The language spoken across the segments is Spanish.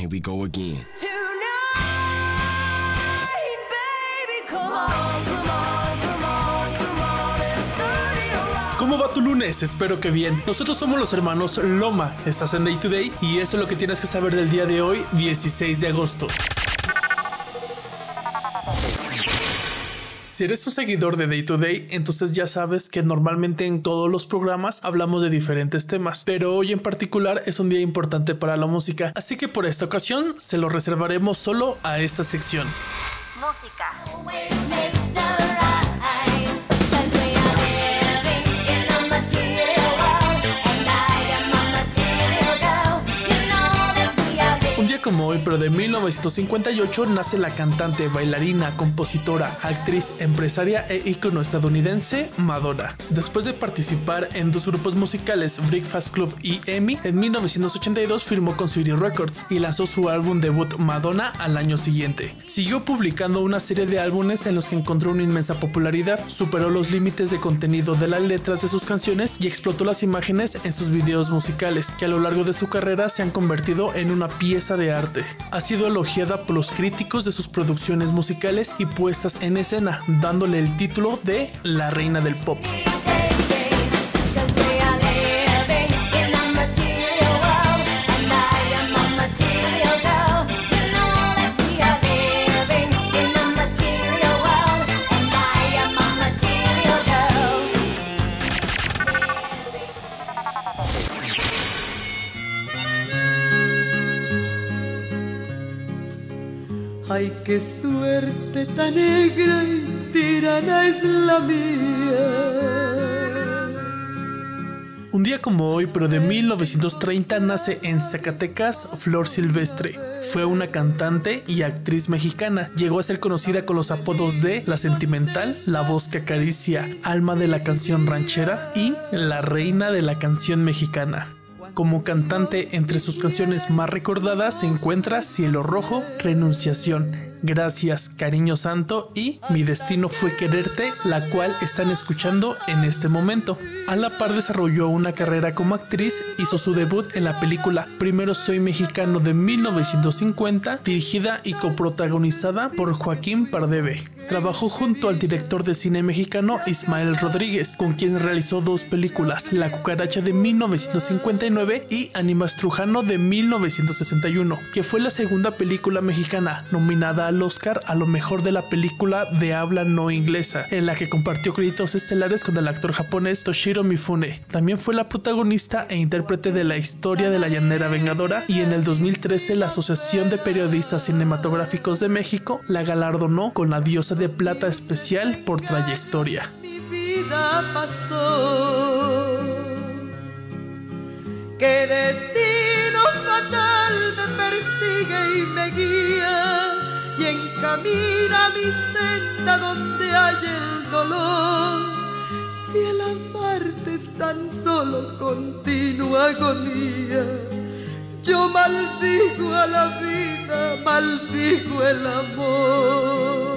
Here we go again. ¿Cómo va tu lunes? Espero que bien. Nosotros somos los hermanos Loma. Estás en Day to Day y eso es lo que tienes que saber del día de hoy, 16 de agosto. Si eres un seguidor de Day to Day, entonces ya sabes que normalmente en todos los programas hablamos de diferentes temas, pero hoy en particular es un día importante para la música, así que por esta ocasión se lo reservaremos solo a esta sección. Música. Como hoy, pero de 1958, nace la cantante, bailarina, compositora, actriz, empresaria e ícono estadounidense Madonna. Después de participar en dos grupos musicales, Breakfast Club y Emmy, en 1982 firmó con City Records y lanzó su álbum debut Madonna al año siguiente. Siguió publicando una serie de álbumes en los que encontró una inmensa popularidad, superó los límites de contenido de las letras de sus canciones y explotó las imágenes en sus videos musicales, que a lo largo de su carrera se han convertido en una pieza de arte. Ha sido elogiada por los críticos de sus producciones musicales y puestas en escena, dándole el título de La Reina del Pop. Ay, qué suerte tan negra y tirana es la mía. Un día como hoy, pero de 1930, nace en Zacatecas Flor Silvestre. Fue una cantante y actriz mexicana. Llegó a ser conocida con los apodos de La Sentimental, La Voz que Acaricia, Alma de la Canción Ranchera y La Reina de la Canción Mexicana. Como cantante, entre sus canciones más recordadas se encuentra Cielo Rojo, Renunciación, Gracias, Cariño Santo y Mi Destino fue Quererte, la cual están escuchando en este momento. A la par desarrolló una carrera como actriz, hizo su debut en la película Primero Soy Mexicano de 1950, dirigida y coprotagonizada por Joaquín Pardeve. Trabajó junto al director de cine mexicano Ismael Rodríguez, con quien realizó dos películas, La cucaracha de 1959 y Animas Trujano de 1961, que fue la segunda película mexicana nominada al Oscar a lo mejor de la película de habla no inglesa, en la que compartió créditos estelares con el actor japonés Toshiro Mifune. También fue la protagonista e intérprete de la historia de la llanera vengadora y en el 2013 la Asociación de Periodistas Cinematográficos de México la galardonó con la diosa de plata especial por trayectoria. Mi vida pasó. Que destino fatal me persigue y me guía y encamina mi senda donde hay el dolor. Si el amarte es tan solo continua agonía, yo maldigo a la vida, maldigo el amor.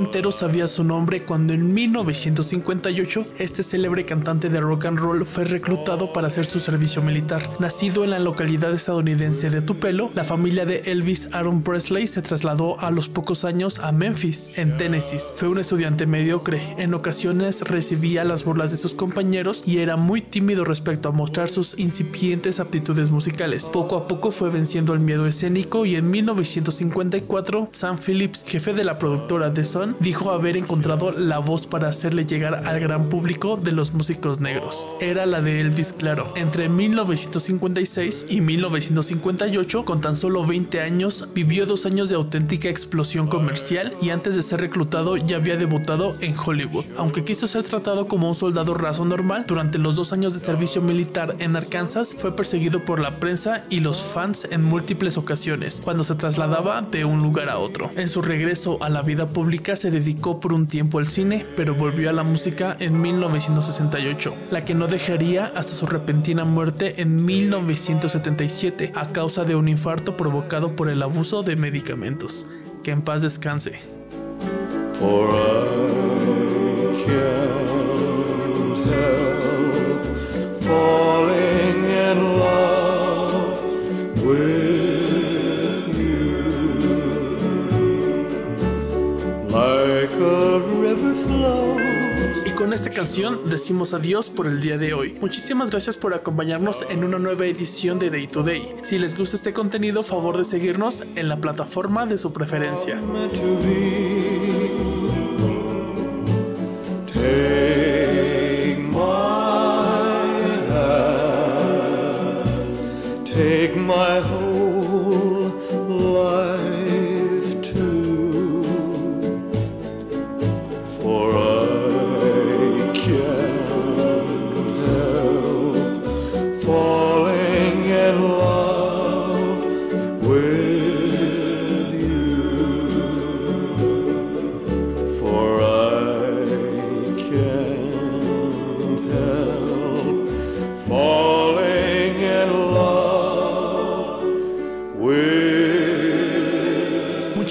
Entero sabía su nombre cuando en 1958 este célebre cantante de rock and roll fue reclutado para hacer su servicio militar. Nacido en la localidad estadounidense de Tupelo, la familia de Elvis Aaron Presley se trasladó a los pocos años a Memphis, en Tennessee. Fue un estudiante mediocre, en ocasiones recibía las burlas de sus compañeros y era muy tímido respecto a mostrar sus incipientes aptitudes musicales. Poco a poco fue venciendo el miedo escénico y en 1954 Sam Phillips, jefe de la productora The Dijo haber encontrado la voz para hacerle llegar al gran público de los músicos negros. Era la de Elvis Claro. Entre 1956 y 1958, con tan solo 20 años, vivió dos años de auténtica explosión comercial y antes de ser reclutado ya había debutado en Hollywood. Aunque quiso ser tratado como un soldado raso normal, durante los dos años de servicio militar en Arkansas fue perseguido por la prensa y los fans en múltiples ocasiones cuando se trasladaba de un lugar a otro. En su regreso a la vida pública, se dedicó por un tiempo al cine, pero volvió a la música en 1968, la que no dejaría hasta su repentina muerte en 1977 a causa de un infarto provocado por el abuso de medicamentos. Que en paz descanse. Canción decimos adiós por el día de hoy. Muchísimas gracias por acompañarnos en una nueva edición de Day to Day. Si les gusta este contenido, favor de seguirnos en la plataforma de su preferencia.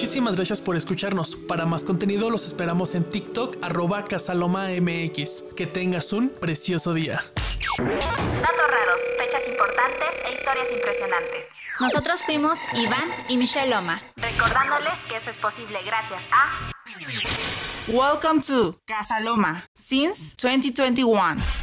Muchísimas gracias por escucharnos. Para más contenido los esperamos en TikTok arroba casalomamx. Que tengas un precioso día. Datos raros, fechas importantes e historias impresionantes. Nosotros fuimos Iván y Michelle Loma, recordándoles que esto es posible gracias a Welcome to Casa Loma since 2021.